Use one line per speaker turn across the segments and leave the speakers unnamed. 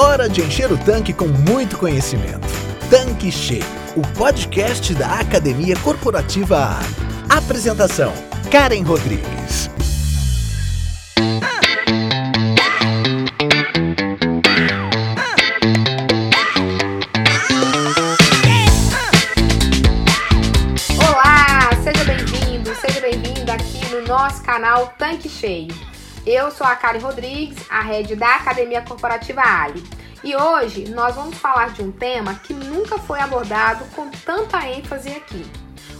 Hora de encher o tanque com muito conhecimento. Tanque Cheio, o podcast da Academia Corporativa Ali. Apresentação: Karen Rodrigues.
Olá, seja bem-vindo, seja bem-vinda aqui no nosso canal Tanque Cheio. Eu sou a Karen Rodrigues, a head da Academia Corporativa Ali. E hoje nós vamos falar de um tema que nunca foi abordado com tanta ênfase aqui.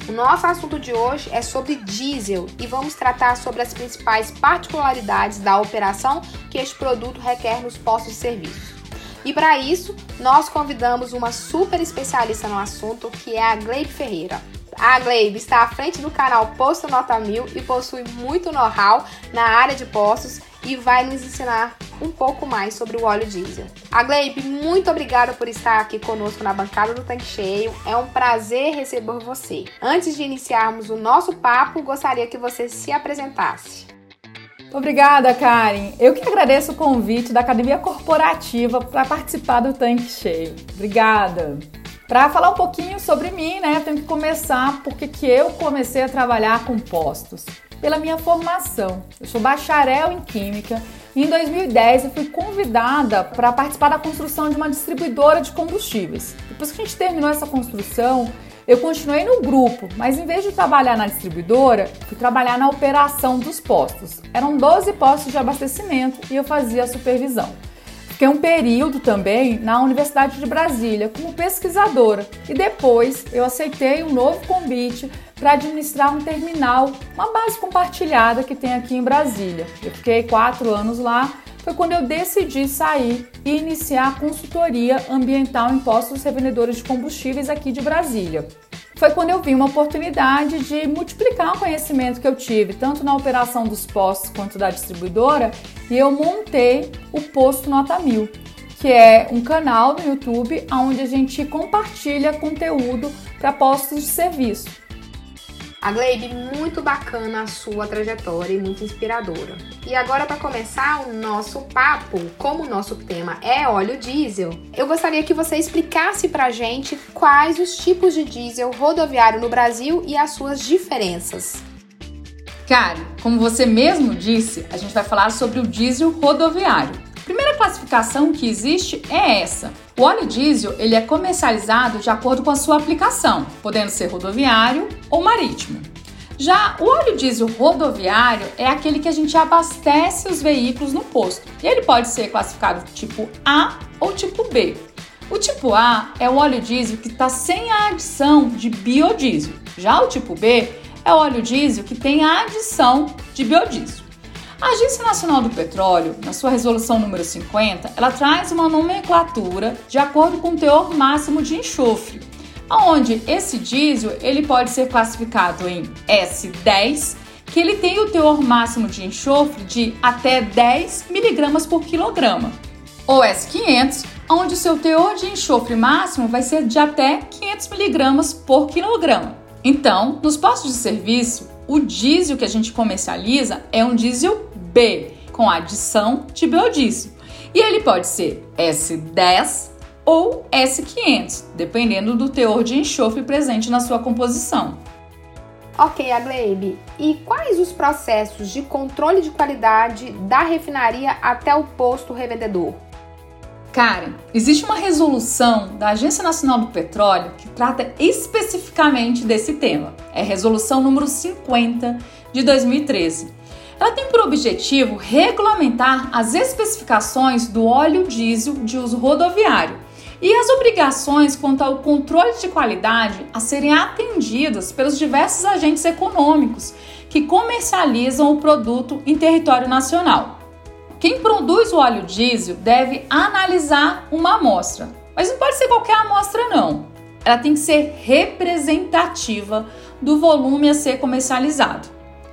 O nosso assunto de hoje é sobre diesel e vamos tratar sobre as principais particularidades da operação que este produto requer nos postos de serviço. E para isso, nós convidamos uma super especialista no assunto, que é a Gleibe Ferreira. A Gleibe está à frente do canal Posto Nota Mil e possui muito know-how na área de postos e vai nos ensinar um pouco mais sobre o óleo diesel. A Gleibe, muito obrigada por estar aqui conosco na bancada do Tanque Cheio. É um prazer receber você. Antes de iniciarmos o nosso papo, gostaria que você se apresentasse.
Obrigada, Karen. Eu que agradeço o convite da Academia Corporativa para participar do Tanque Cheio. Obrigada. Para falar um pouquinho sobre mim, né, eu tenho que começar porque que eu comecei a trabalhar com postos. Pela minha formação. Eu sou bacharel em Química e em 2010 eu fui convidada para participar da construção de uma distribuidora de combustíveis. Depois que a gente terminou essa construção, eu continuei no grupo, mas em vez de trabalhar na distribuidora, fui trabalhar na operação dos postos. Eram 12 postos de abastecimento e eu fazia a supervisão. Fiquei um período também na Universidade de Brasília como pesquisadora e depois eu aceitei um novo convite para administrar um terminal, uma base compartilhada que tem aqui em Brasília. Eu fiquei quatro anos lá. Foi quando eu decidi sair e iniciar a consultoria ambiental em postos revendedores de combustíveis aqui de Brasília foi quando eu vi uma oportunidade de multiplicar o conhecimento que eu tive, tanto na operação dos postos quanto da distribuidora, e eu montei o Posto Nota Mil, que é um canal no YouTube onde a gente compartilha conteúdo para postos de serviço.
A Gleibe, muito bacana a sua trajetória e muito inspiradora. E agora, para começar o nosso papo, como o nosso tema é óleo diesel, eu gostaria que você explicasse para gente quais os tipos de diesel rodoviário no Brasil e as suas diferenças.
Karen, como você mesmo disse, a gente vai falar sobre o diesel rodoviário. A primeira classificação que existe é essa. O óleo diesel ele é comercializado de acordo com a sua aplicação, podendo ser rodoviário ou marítimo. Já o óleo diesel rodoviário é aquele que a gente abastece os veículos no posto. E ele pode ser classificado tipo A ou tipo B. O tipo A é o óleo diesel que está sem a adição de biodiesel. Já o tipo B é óleo diesel que tem a adição de biodiesel. A Agência Nacional do Petróleo, na sua resolução número 50, ela traz uma nomenclatura de acordo com o teor máximo de enxofre, onde esse diesel ele pode ser classificado em S10, que ele tem o teor máximo de enxofre de até 10 mg por quilograma, ou S500, onde o seu teor de enxofre máximo vai ser de até 500 mg por quilograma. Então, nos postos de serviço, o diesel que a gente comercializa é um diesel B, com adição de biodiesel. E ele pode ser S10 ou S500, dependendo do teor de enxofre presente na sua composição.
Ok, Agleib. E quais os processos de controle de qualidade da refinaria até o posto revendedor?
Karen, existe uma resolução da Agência Nacional do Petróleo que trata especificamente desse tema. É resolução número 50 de 2013. Ela tem por objetivo regulamentar as especificações do óleo diesel de uso rodoviário e as obrigações quanto ao controle de qualidade a serem atendidas pelos diversos agentes econômicos que comercializam o produto em território nacional. Quem produz o óleo diesel deve analisar uma amostra, mas não pode ser qualquer amostra não. Ela tem que ser representativa do volume a ser comercializado.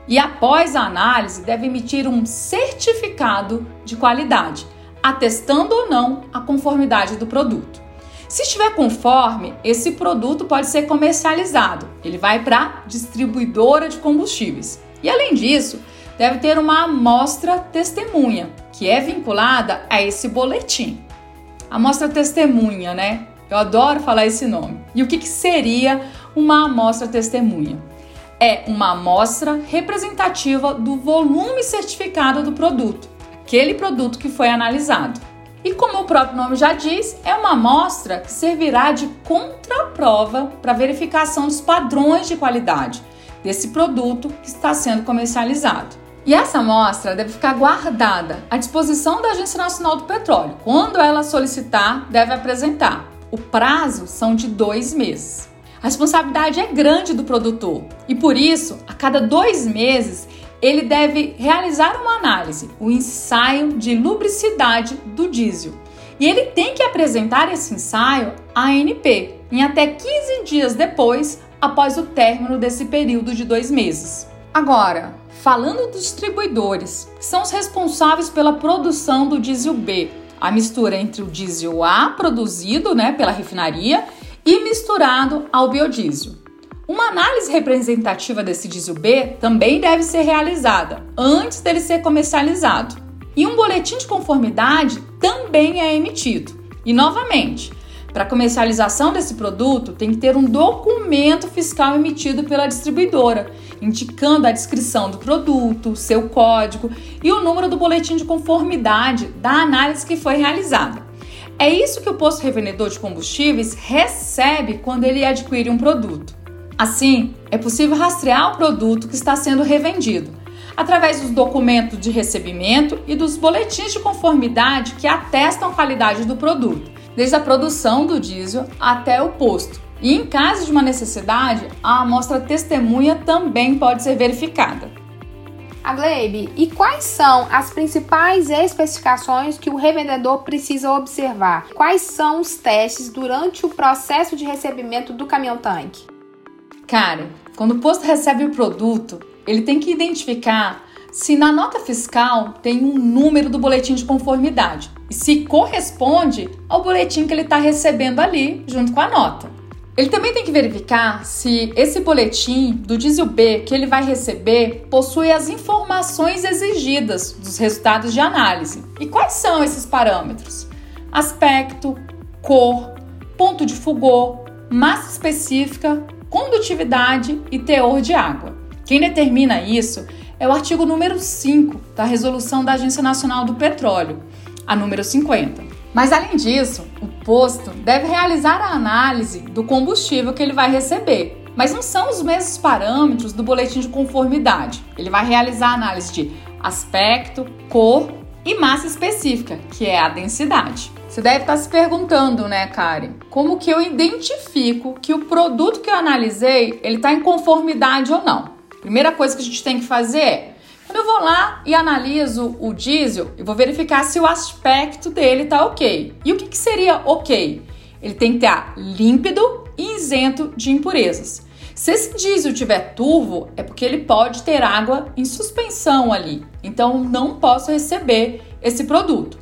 E após a análise, deve emitir um certificado de qualidade, atestando ou não a conformidade do produto. Se estiver conforme, esse produto pode ser comercializado. Ele vai para a distribuidora de combustíveis. E além disso, deve ter uma amostra testemunha, que é vinculada a esse boletim. Amostra testemunha, né? Eu adoro falar esse nome. E o que, que seria uma amostra testemunha? É uma amostra representativa do volume certificado do produto, aquele produto que foi analisado. E como o próprio nome já diz, é uma amostra que servirá de contraprova para verificação dos padrões de qualidade desse produto que está sendo comercializado. E essa amostra deve ficar guardada à disposição da Agência Nacional do Petróleo. Quando ela solicitar, deve apresentar. O prazo são de dois meses. A responsabilidade é grande do produtor e, por isso, a cada dois meses, ele deve realizar uma análise, o ensaio de lubricidade do diesel. E ele tem que apresentar esse ensaio à ANP em até 15 dias depois, após o término desse período de dois meses. Agora, falando dos distribuidores, que são os responsáveis pela produção do diesel B, a mistura entre o diesel A produzido né, pela refinaria e misturado ao biodiesel. Uma análise representativa desse diesel B também deve ser realizada antes dele ser comercializado. E um boletim de conformidade também é emitido. E novamente, para comercialização desse produto, tem que ter um documento fiscal emitido pela distribuidora, indicando a descrição do produto, seu código e o número do boletim de conformidade da análise que foi realizada. É isso que o posto revendedor de combustíveis recebe quando ele adquire um produto. Assim, é possível rastrear o produto que está sendo revendido através dos documentos de recebimento e dos boletins de conformidade que atestam a qualidade do produto desde a produção do diesel até o posto. E em caso de uma necessidade, a amostra testemunha também pode ser verificada.
A Glebe, e quais são as principais especificações que o revendedor precisa observar? Quais são os testes durante o processo de recebimento do caminhão-tanque?
Cara, quando o posto recebe o produto, ele tem que identificar se na nota fiscal tem um número do boletim de conformidade e se corresponde ao boletim que ele está recebendo ali junto com a nota. Ele também tem que verificar se esse boletim do diesel B que ele vai receber possui as informações exigidas dos resultados de análise. E quais são esses parâmetros? Aspecto, cor, ponto de fugor, massa específica, condutividade e teor de água. Quem determina isso é o artigo número 5 da Resolução da Agência Nacional do Petróleo, a número 50. Mas além disso, o posto deve realizar a análise do combustível que ele vai receber. Mas não são os mesmos parâmetros do boletim de conformidade. Ele vai realizar a análise de aspecto, cor e massa específica, que é a densidade. Você deve estar se perguntando, né, Karen? Como que eu identifico que o produto que eu analisei ele está em conformidade ou não? Primeira coisa que a gente tem que fazer é, eu vou lá e analiso o diesel, eu vou verificar se o aspecto dele tá ok. E o que, que seria ok? Ele tem que estar límpido e isento de impurezas. Se esse diesel tiver turvo, é porque ele pode ter água em suspensão ali. Então não posso receber esse produto.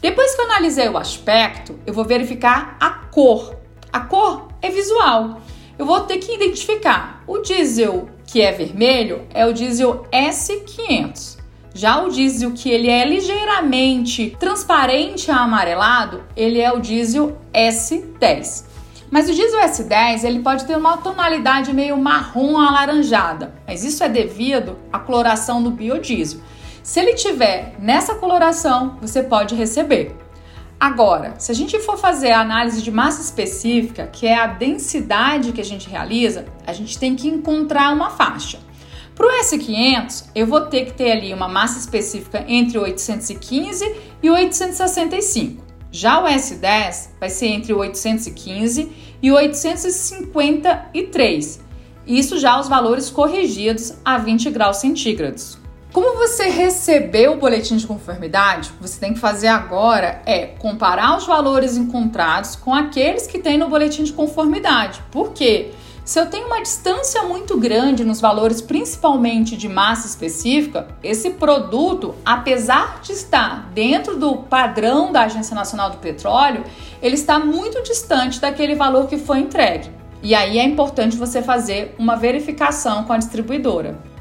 Depois que eu analisei o aspecto, eu vou verificar a cor. A cor é visual. Eu vou ter que identificar o diesel que é vermelho, é o diesel S500. Já o diesel que ele é ligeiramente transparente a amarelado, ele é o diesel S10. Mas o diesel S10 ele pode ter uma tonalidade meio marrom alaranjada, mas isso é devido à coloração do biodiesel. Se ele tiver nessa coloração, você pode receber. Agora, se a gente for fazer a análise de massa específica, que é a densidade que a gente realiza, a gente tem que encontrar uma faixa. Para o S500, eu vou ter que ter ali uma massa específica entre 815 e 865. Já o S10 vai ser entre 815 e 853. Isso já os valores corrigidos a 20 graus centígrados. Como você recebeu o boletim de conformidade, você tem que fazer agora é comparar os valores encontrados com aqueles que tem no boletim de conformidade. Por quê? Se eu tenho uma distância muito grande nos valores, principalmente de massa específica, esse produto, apesar de estar dentro do padrão da Agência Nacional do Petróleo, ele está muito distante daquele valor que foi entregue. E aí é importante você fazer uma verificação com a distribuidora.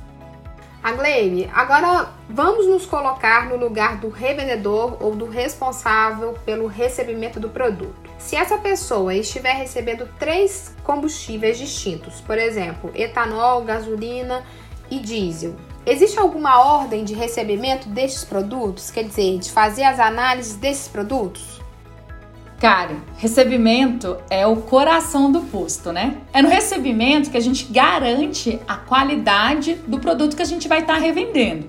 Agleine, agora vamos nos colocar no lugar do revendedor ou do responsável pelo recebimento do produto. Se essa pessoa estiver recebendo três combustíveis distintos, por exemplo, etanol, gasolina e diesel, existe alguma ordem de recebimento destes produtos? Quer dizer, de fazer as análises desses produtos?
Cara, recebimento é o coração do posto, né? É no recebimento que a gente garante a qualidade do produto que a gente vai estar tá revendendo.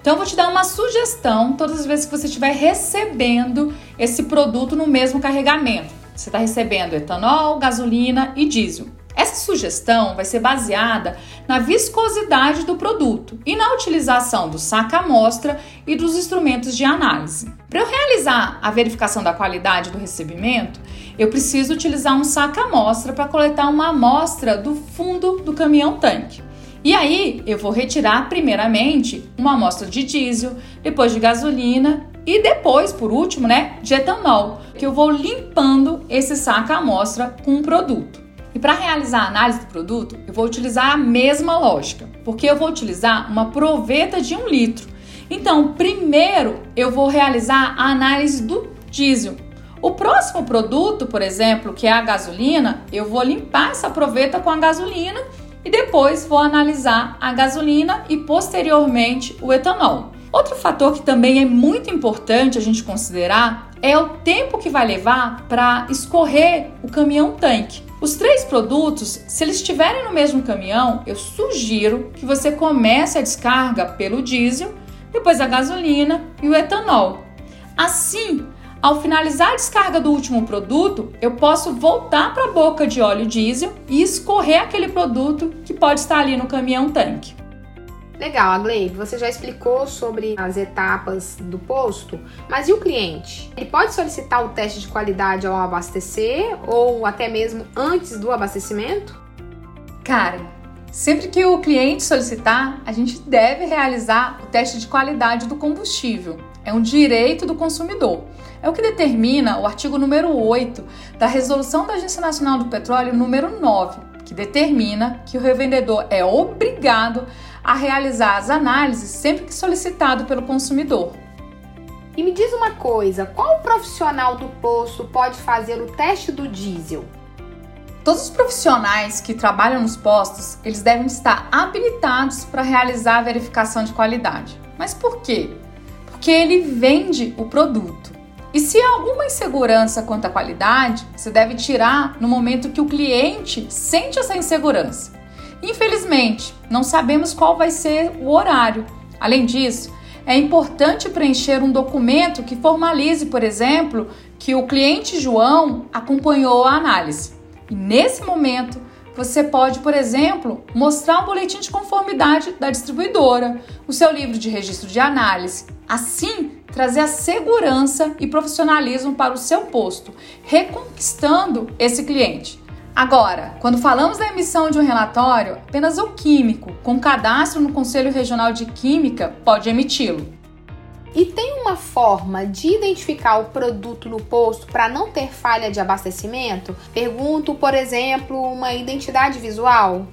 Então, eu vou te dar uma sugestão todas as vezes que você estiver recebendo esse produto no mesmo carregamento. Você está recebendo etanol, gasolina e diesel. Essa sugestão vai ser baseada na viscosidade do produto e na utilização do saca-amostra e dos instrumentos de análise. Para eu realizar a verificação da qualidade do recebimento, eu preciso utilizar um saca-amostra para coletar uma amostra do fundo do caminhão-tanque. E aí eu vou retirar primeiramente uma amostra de diesel, depois de gasolina e depois, por último, né, de etanol, que eu vou limpando esse saca-amostra com o produto. E para realizar a análise do produto, eu vou utilizar a mesma lógica, porque eu vou utilizar uma proveta de um litro. Então, primeiro eu vou realizar a análise do diesel. O próximo produto, por exemplo, que é a gasolina, eu vou limpar essa proveta com a gasolina e depois vou analisar a gasolina e posteriormente o etanol. Outro fator que também é muito importante a gente considerar é o tempo que vai levar para escorrer o caminhão tanque. Os três produtos, se eles estiverem no mesmo caminhão, eu sugiro que você comece a descarga pelo diesel, depois a gasolina e o etanol. Assim, ao finalizar a descarga do último produto, eu posso voltar para a boca de óleo diesel e escorrer aquele produto que pode estar ali no caminhão tanque.
Legal, Agleide, você já explicou sobre as etapas do posto, mas e o cliente? Ele pode solicitar o teste de qualidade ao abastecer ou até mesmo antes do abastecimento?
Cara, sempre que o cliente solicitar, a gente deve realizar o teste de qualidade do combustível. É um direito do consumidor. É o que determina o artigo número 8 da Resolução da Agência Nacional do Petróleo número 9, que determina que o revendedor é obrigado a realizar as análises sempre que solicitado pelo consumidor.
E me diz uma coisa, qual profissional do posto pode fazer o teste do diesel?
Todos os profissionais que trabalham nos postos, eles devem estar habilitados para realizar a verificação de qualidade. Mas por quê? Porque ele vende o produto. E se há alguma insegurança quanto à qualidade, você deve tirar no momento que o cliente sente essa insegurança. Infelizmente, não sabemos qual vai ser o horário. Além disso, é importante preencher um documento que formalize, por exemplo, que o cliente João acompanhou a análise. E nesse momento, você pode, por exemplo, mostrar um boletim de conformidade da distribuidora, o seu livro de registro de análise. Assim, trazer a segurança e profissionalismo para o seu posto, reconquistando esse cliente. Agora, quando falamos da emissão de um relatório, apenas o químico, com cadastro no Conselho Regional de Química, pode emiti-lo.
E tem uma forma de identificar o produto no posto para não ter falha de abastecimento? Pergunto, por exemplo, uma identidade visual?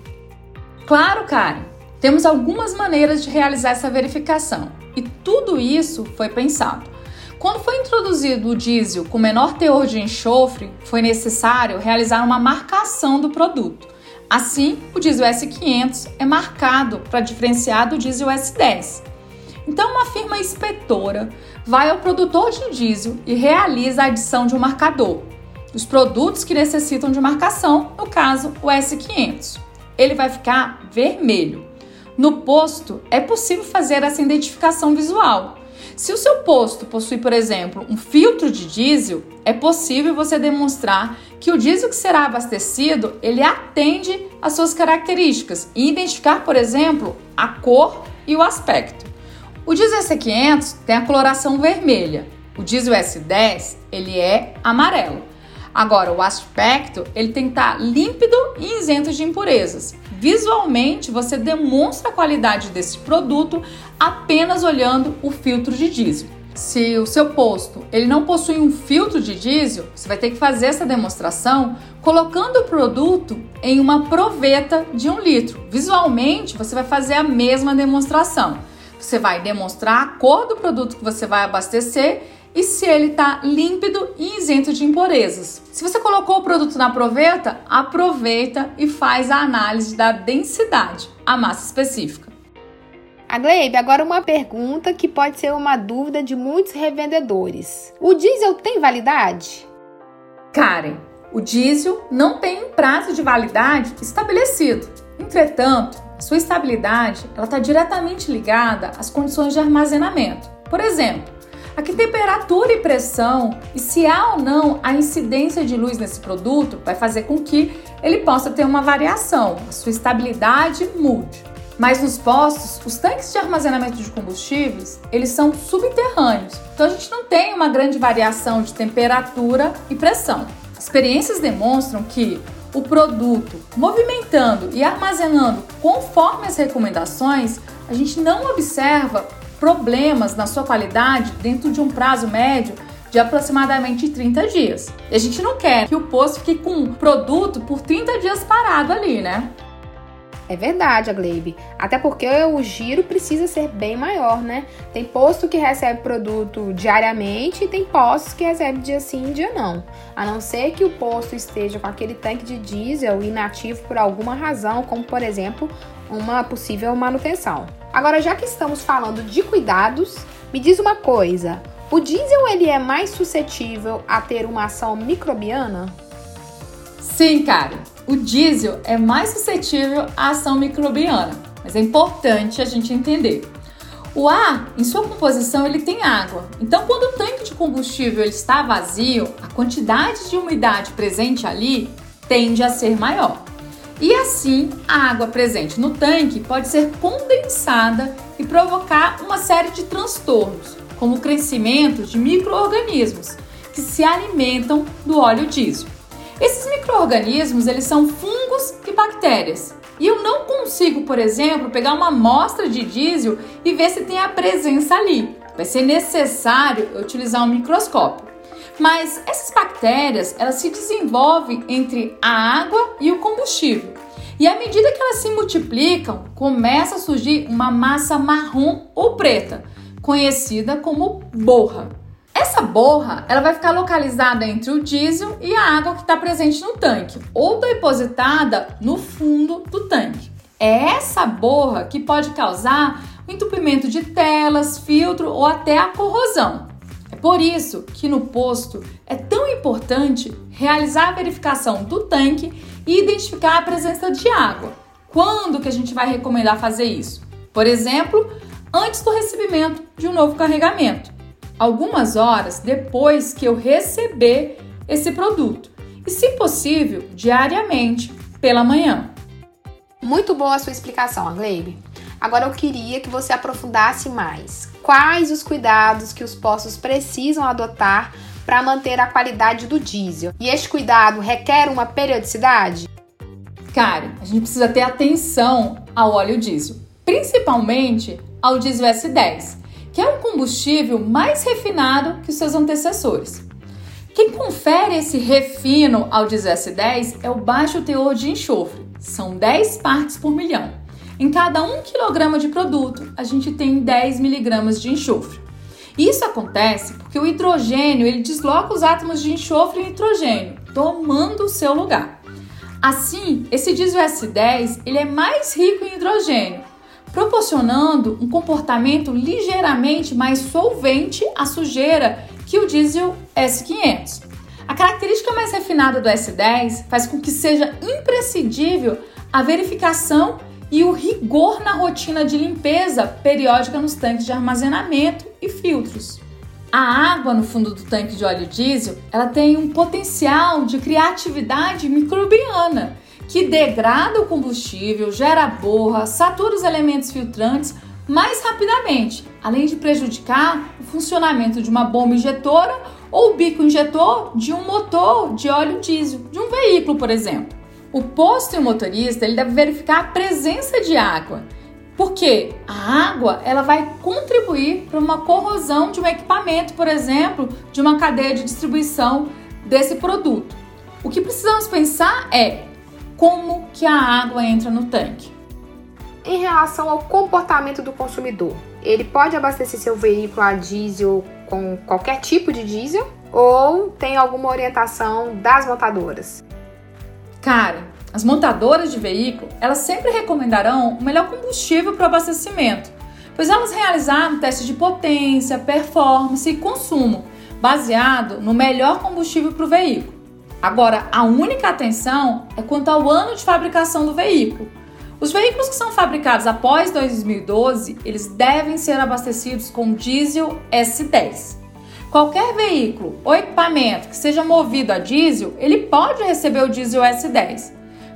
Claro, cara. Temos algumas maneiras de realizar essa verificação e tudo isso foi pensado. Quando foi introduzido o diesel com menor teor de enxofre, foi necessário realizar uma marcação do produto. Assim, o diesel S500 é marcado para diferenciar do diesel S10. Então, uma firma inspetora vai ao produtor de diesel e realiza a adição de um marcador. Os produtos que necessitam de marcação, no caso, o S500. Ele vai ficar vermelho. No posto, é possível fazer essa identificação visual. Se o seu posto possui, por exemplo, um filtro de diesel, é possível você demonstrar que o diesel que será abastecido, ele atende às suas características e identificar, por exemplo, a cor e o aspecto. O diesel S500 tem a coloração vermelha. O diesel S10, ele é amarelo. Agora, o aspecto, ele tem que estar límpido e isento de impurezas. Visualmente, você demonstra a qualidade desse produto apenas olhando o filtro de diesel. Se o seu posto ele não possui um filtro de diesel, você vai ter que fazer essa demonstração colocando o produto em uma proveta de um litro. Visualmente, você vai fazer a mesma demonstração. Você vai demonstrar a cor do produto que você vai abastecer e se ele está límpido e isento de impurezas. Se você colocou o produto na proveta, aproveita e faz a análise da densidade, a massa específica.
A Gleibe, agora uma pergunta que pode ser uma dúvida de muitos revendedores. O diesel tem validade?
Karen, o diesel não tem um prazo de validade estabelecido. Entretanto, sua estabilidade está diretamente ligada às condições de armazenamento. Por exemplo, a que temperatura e pressão e se há ou não a incidência de luz nesse produto vai fazer com que ele possa ter uma variação, a sua estabilidade mude. Mas nos postos, os tanques de armazenamento de combustíveis, eles são subterrâneos. Então a gente não tem uma grande variação de temperatura e pressão. Experiências demonstram que o produto movimentando e armazenando conforme as recomendações, a gente não observa problemas na sua qualidade dentro de um prazo médio de aproximadamente 30 dias. E a gente não quer que o posto fique com um produto por 30 dias parado ali, né?
É verdade, a Gleibe. Até porque o giro precisa ser bem maior, né? Tem posto que recebe produto diariamente e tem postos que recebe dia sim, dia não. A não ser que o posto esteja com aquele tanque de diesel inativo por alguma razão, como por exemplo, uma possível manutenção. Agora, já que estamos falando de cuidados, me diz uma coisa: o diesel ele é mais suscetível a ter uma ação microbiana?
Sim, cara o diesel é mais suscetível à ação microbiana, mas é importante a gente entender. O ar, em sua composição, ele tem água. Então, quando o tanque de combustível está vazio, a quantidade de umidade presente ali tende a ser maior. E assim, a água presente no tanque pode ser condensada e provocar uma série de transtornos, como o crescimento de micro-organismos que se alimentam do óleo diesel. Esses micro-organismos, eles são fungos e bactérias. E eu não consigo, por exemplo, pegar uma amostra de diesel e ver se tem a presença ali. Vai ser necessário utilizar um microscópio. Mas essas bactérias, elas se desenvolvem entre a água e o combustível. E à medida que elas se multiplicam, começa a surgir uma massa marrom ou preta, conhecida como borra. Essa borra ela vai ficar localizada entre o diesel e a água que está presente no tanque ou depositada no fundo do tanque. É essa borra que pode causar o entupimento de telas, filtro ou até a corrosão. É por isso que no posto é tão importante realizar a verificação do tanque e identificar a presença de água. Quando que a gente vai recomendar fazer isso? Por exemplo, antes do recebimento de um novo carregamento algumas horas depois que eu receber esse produto e, se possível, diariamente pela manhã.
Muito boa a sua explicação, Agleibe. Agora eu queria que você aprofundasse mais. Quais os cuidados que os postos precisam adotar para manter a qualidade do diesel? E este cuidado requer uma periodicidade?
Cara, a gente precisa ter atenção ao óleo diesel, principalmente ao diesel S10, que é um combustível mais refinado que os seus antecessores. Quem confere esse refino ao 10 é o baixo teor de enxofre, são 10 partes por milhão. Em cada 1 kg de produto, a gente tem 10 mg de enxofre. Isso acontece porque o hidrogênio ele desloca os átomos de enxofre e nitrogênio, tomando o seu lugar. Assim, esse diesel S10 ele é mais rico em hidrogênio, proporcionando um comportamento ligeiramente mais solvente à sujeira que o diesel S500. A característica mais refinada do S10 faz com que seja imprescindível a verificação e o rigor na rotina de limpeza periódica nos tanques de armazenamento e filtros. A água no fundo do tanque de óleo diesel, ela tem um potencial de criar atividade microbiana que degrada o combustível, gera borra, satura os elementos filtrantes mais rapidamente, além de prejudicar o funcionamento de uma bomba injetora ou bico injetor de um motor de óleo diesel, de um veículo, por exemplo. O posto e o motorista ele deve verificar a presença de água Porque a água ela vai contribuir para uma corrosão de um equipamento, por exemplo, de uma cadeia de distribuição desse produto. O que precisamos pensar é como que a água entra no tanque.
Em relação ao comportamento do consumidor, ele pode abastecer seu veículo a diesel com qualquer tipo de diesel ou tem alguma orientação das montadoras?
Cara, as montadoras de veículo, elas sempre recomendarão o melhor combustível para o abastecimento, pois elas realizaram testes de potência, performance e consumo, baseado no melhor combustível para o veículo. Agora, a única atenção é quanto ao ano de fabricação do veículo. Os veículos que são fabricados após 2012, eles devem ser abastecidos com diesel S10. Qualquer veículo ou equipamento que seja movido a diesel, ele pode receber o diesel S10,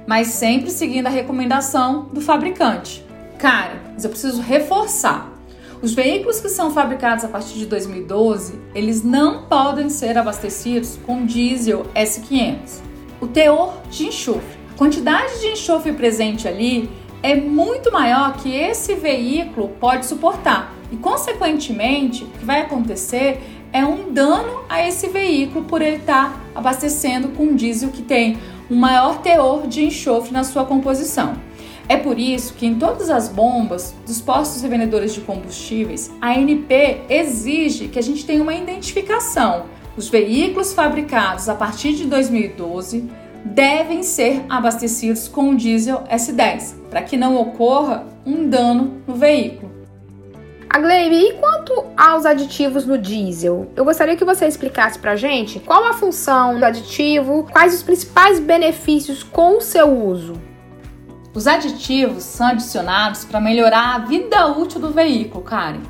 mas sempre seguindo a recomendação do fabricante. Cara, mas eu preciso reforçar. Os veículos que são fabricados a partir de 2012, eles não podem ser abastecidos com diesel S500. O teor de enxofre, a quantidade de enxofre presente ali é muito maior que esse veículo pode suportar. E consequentemente, o que vai acontecer é um dano a esse veículo por ele estar tá abastecendo com diesel que tem um maior teor de enxofre na sua composição. É por isso que em todas as bombas dos postos revendedores de combustíveis, a ANP exige que a gente tenha uma identificação. Os veículos fabricados a partir de 2012 devem ser abastecidos com o diesel S10, para que não ocorra um dano no veículo.
A Gleibe, e quanto aos aditivos no diesel? Eu gostaria que você explicasse pra gente qual a função do aditivo, quais os principais benefícios com o seu uso.
Os aditivos são adicionados para melhorar a vida útil do veículo, Karen.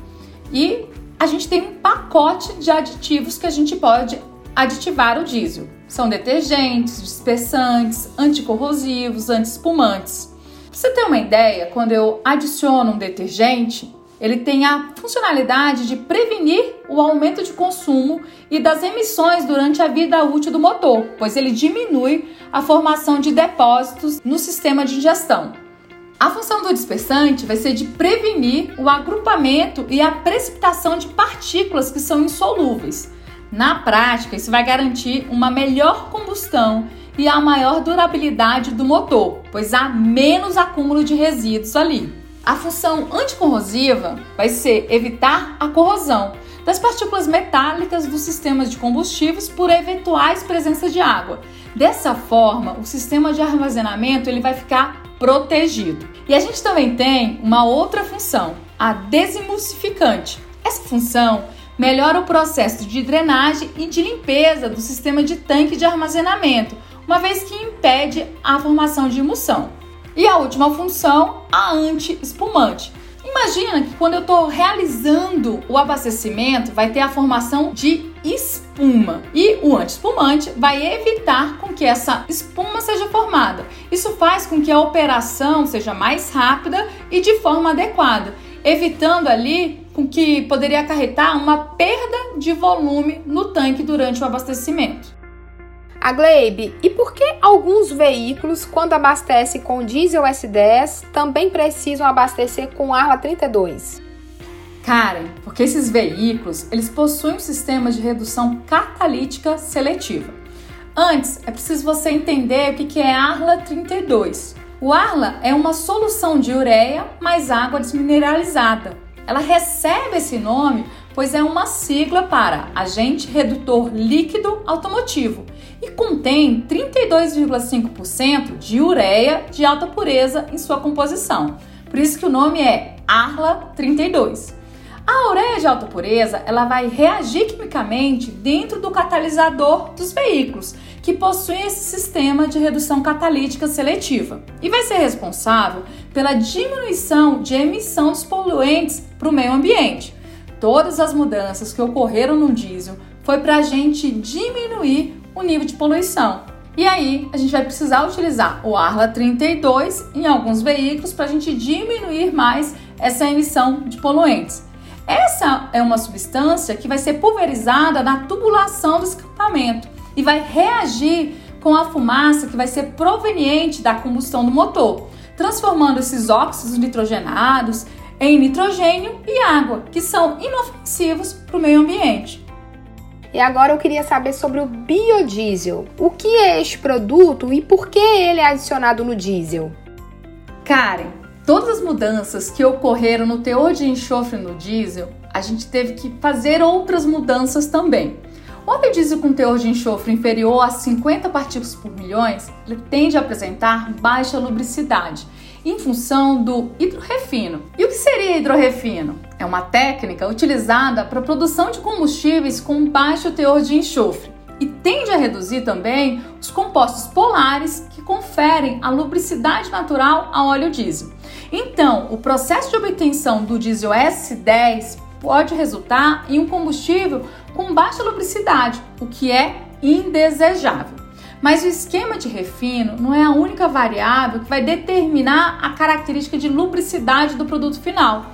E a gente tem um pacote de aditivos que a gente pode aditivar o diesel. São detergentes, dispersantes, anticorrosivos, antiespumantes. Pra você ter uma ideia, quando eu adiciono um detergente, ele tem a funcionalidade de prevenir o aumento de consumo e das emissões durante a vida útil do motor, pois ele diminui a formação de depósitos no sistema de ingestão. A função do dispersante vai ser de prevenir o agrupamento e a precipitação de partículas que são insolúveis. Na prática, isso vai garantir uma melhor combustão e a maior durabilidade do motor, pois há menos acúmulo de resíduos ali. A função anticorrosiva vai ser evitar a corrosão das partículas metálicas dos sistemas de combustíveis por eventuais presenças de água. Dessa forma, o sistema de armazenamento ele vai ficar protegido. E a gente também tem uma outra função, a desemulsificante. Essa função melhora o processo de drenagem e de limpeza do sistema de tanque de armazenamento, uma vez que impede a formação de emulsão. E a última função, a anti-espumante. Imagina que quando eu estou realizando o abastecimento, vai ter a formação de espuma e o anti-espumante vai evitar com que essa espuma seja formada. Isso faz com que a operação seja mais rápida e de forma adequada, evitando ali com que poderia acarretar uma perda de volume no tanque durante o abastecimento.
A Gleibe, e por que alguns veículos, quando abastecem com diesel S10, também precisam abastecer com Arla 32?
Karen, porque esses veículos eles possuem um sistema de redução catalítica seletiva. Antes, é preciso você entender o que é Arla 32. O Arla é uma solução de ureia mais água desmineralizada. Ela recebe esse nome pois é uma sigla para agente redutor líquido automotivo e contém 32,5% de ureia de alta pureza em sua composição. Por isso que o nome é Arla 32. A ureia de alta pureza ela vai reagir quimicamente dentro do catalisador dos veículos, que possuem esse sistema de redução catalítica seletiva, e vai ser responsável pela diminuição de emissão dos poluentes para o meio ambiente todas as mudanças que ocorreram no diesel foi para a gente diminuir o nível de poluição. E aí, a gente vai precisar utilizar o Arla 32 em alguns veículos para a gente diminuir mais essa emissão de poluentes. Essa é uma substância que vai ser pulverizada na tubulação do escapamento e vai reagir com a fumaça que vai ser proveniente da combustão do motor, transformando esses óxidos nitrogenados em nitrogênio e água, que são inofensivos para o meio ambiente.
E agora eu queria saber sobre o biodiesel. O que é este produto e por que ele é adicionado no diesel?
Karen, todas as mudanças que ocorreram no teor de enxofre no diesel, a gente teve que fazer outras mudanças também. O óleo diesel com teor de enxofre inferior a 50 partículas por milhões, tende a apresentar baixa lubricidade em função do hidrorefino. E o que seria hidrorefino? É uma técnica utilizada para a produção de combustíveis com baixo teor de enxofre e tende a reduzir também os compostos polares que conferem a lubricidade natural ao óleo diesel. Então, o processo de obtenção do diesel S10 pode resultar em um combustível com baixa lubricidade, o que é indesejável. Mas o esquema de refino não é a única variável que vai determinar a característica de lubricidade do produto final.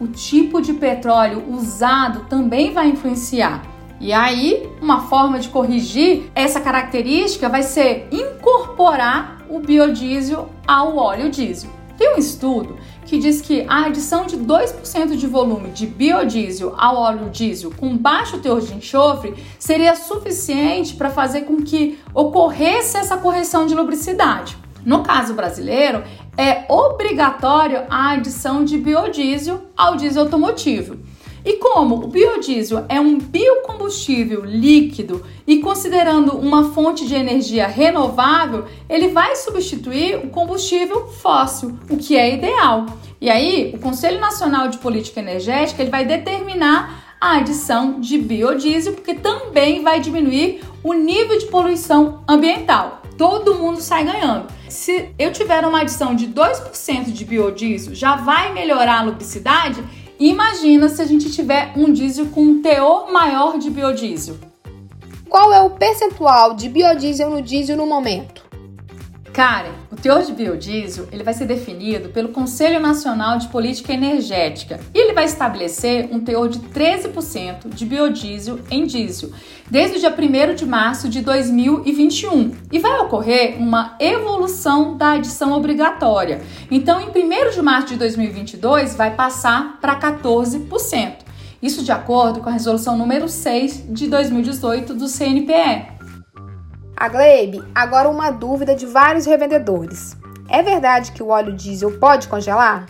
O tipo de petróleo usado também vai influenciar. E aí, uma forma de corrigir essa característica vai ser incorporar o biodiesel ao óleo diesel. Tem um estudo que diz que a adição de 2% de volume de biodiesel ao óleo diesel com baixo teor de enxofre seria suficiente para fazer com que ocorresse essa correção de lubricidade. No caso brasileiro, é obrigatório a adição de biodiesel ao diesel automotivo. E como o biodiesel é um biocombustível líquido e considerando uma fonte de energia renovável, ele vai substituir o combustível fóssil, o que é ideal. E aí, o Conselho Nacional de Política Energética ele vai determinar a adição de biodiesel, porque também vai diminuir o nível de poluição ambiental. Todo mundo sai ganhando. Se eu tiver uma adição de 2% de biodiesel, já vai melhorar a lubricidade Imagina se a gente tiver um diesel com um teor maior de biodiesel.
Qual é o percentual de biodiesel no diesel no momento?
Karen, o teor de biodiesel ele vai ser definido pelo Conselho Nacional de Política Energética e ele vai estabelecer um teor de 13% de biodiesel em diesel desde o dia 1 de março de 2021 e vai ocorrer uma evolução da adição obrigatória. Então, em 1 de março de 2022 vai passar para 14%. Isso de acordo com a resolução número 6 de 2018 do CNPE.
A Glebe, agora uma dúvida de vários revendedores. É verdade que o óleo diesel pode congelar?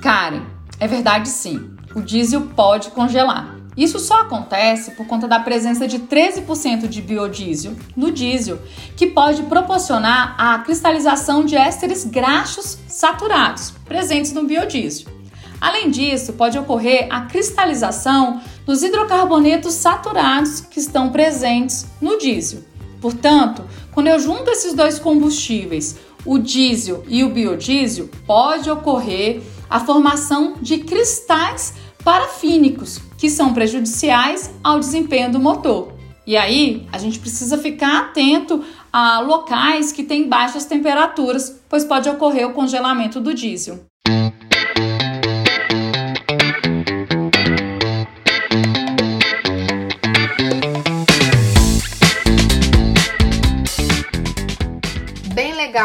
Karen, é verdade sim. O diesel pode congelar. Isso só acontece por conta da presença de 13% de biodiesel no diesel, que pode proporcionar a cristalização de ésteres graxos saturados presentes no biodiesel. Além disso, pode ocorrer a cristalização dos hidrocarbonetos saturados que estão presentes no diesel. Portanto, quando eu junto esses dois combustíveis, o diesel e o biodiesel, pode ocorrer a formação de cristais parafínicos, que são prejudiciais ao desempenho do motor. E aí, a gente precisa ficar atento a locais que têm baixas temperaturas, pois pode ocorrer o congelamento do diesel.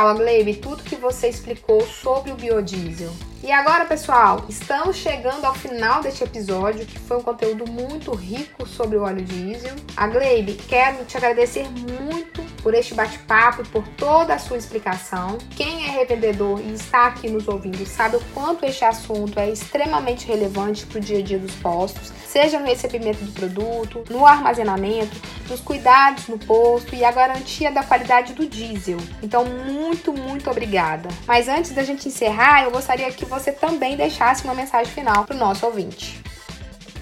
Legal, Agleib, tudo que você explicou sobre o biodiesel. E agora, pessoal, estamos chegando ao final deste episódio, que foi um conteúdo muito rico sobre o óleo diesel. A Gleibe, quero te agradecer muito por este bate-papo e por toda a sua explicação. Quem é revendedor e está aqui nos ouvindo sabe o quanto este assunto é extremamente relevante para o dia a dia dos postos, seja no recebimento do produto, no armazenamento, nos cuidados no posto e a garantia da qualidade do diesel. Então, muito, muito obrigada. Mas antes da gente encerrar, eu gostaria que você também deixasse uma mensagem final para o nosso ouvinte.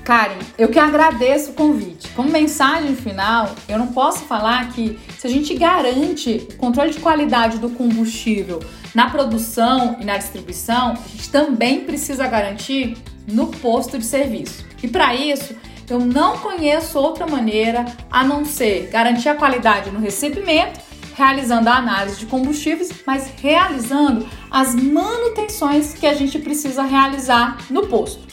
Karen, eu que agradeço o convite. Como mensagem final, eu não posso falar que se a gente garante o controle de qualidade do combustível na produção e na distribuição, a gente também precisa garantir no posto de serviço. E para isso, eu não conheço outra maneira a não ser garantir a qualidade no recebimento realizando a análise de combustíveis, mas realizando as manutenções que a gente precisa realizar no posto.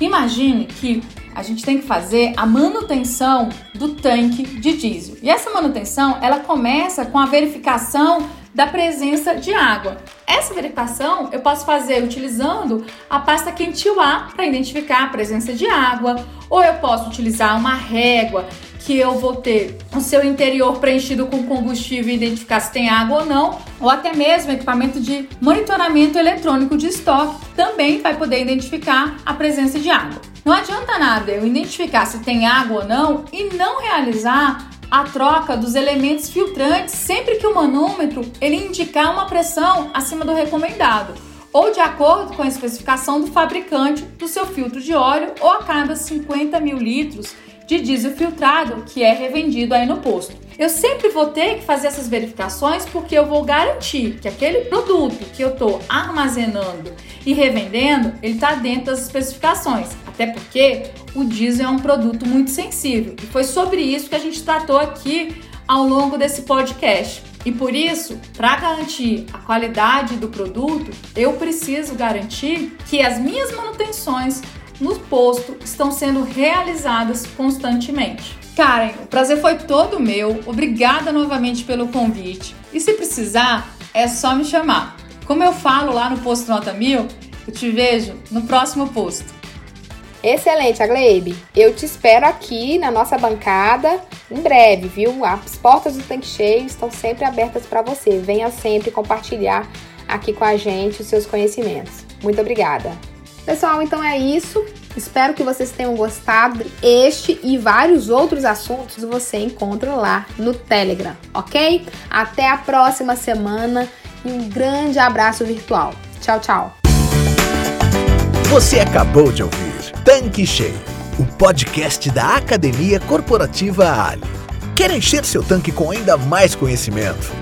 Imagine que a gente tem que fazer a manutenção do tanque de diesel. E essa manutenção, ela começa com a verificação da presença de água. Essa verificação eu posso fazer utilizando a pasta Quentil A para identificar a presença de água, ou eu posso utilizar uma régua que eu vou ter o seu interior preenchido com combustível e identificar se tem água ou não, ou até mesmo equipamento de monitoramento eletrônico de estoque também vai poder identificar a presença de água. Não adianta nada eu identificar se tem água ou não e não realizar a troca dos elementos filtrantes sempre que o manômetro ele indicar uma pressão acima do recomendado ou de acordo com a especificação do fabricante do seu filtro de óleo ou a cada 50 mil litros de diesel filtrado que é revendido aí no posto. Eu sempre vou ter que fazer essas verificações porque eu vou garantir que aquele produto que eu estou armazenando e revendendo, ele está dentro das especificações. Até porque o diesel é um produto muito sensível. E foi sobre isso que a gente tratou aqui ao longo desse podcast. E por isso, para garantir a qualidade do produto, eu preciso garantir que as minhas manutenções no posto estão sendo realizadas constantemente. Karen, o prazer foi todo meu. Obrigada novamente pelo convite. E se precisar, é só me chamar. Como eu falo lá no posto Nota Mil, eu te vejo no próximo posto.
Excelente, Agleib. Eu te espero aqui na nossa bancada em breve, viu? As portas do Tanque Cheio estão sempre abertas para você. Venha sempre compartilhar aqui com a gente os seus conhecimentos. Muito obrigada. Pessoal, então é isso. Espero que vocês tenham gostado. Este e vários outros assuntos você encontra lá no Telegram, ok? Até a próxima semana e um grande abraço virtual. Tchau, tchau.
Você acabou de ouvir Tanque Cheio, o podcast da Academia Corporativa Ali. Quer encher seu tanque com ainda mais conhecimento?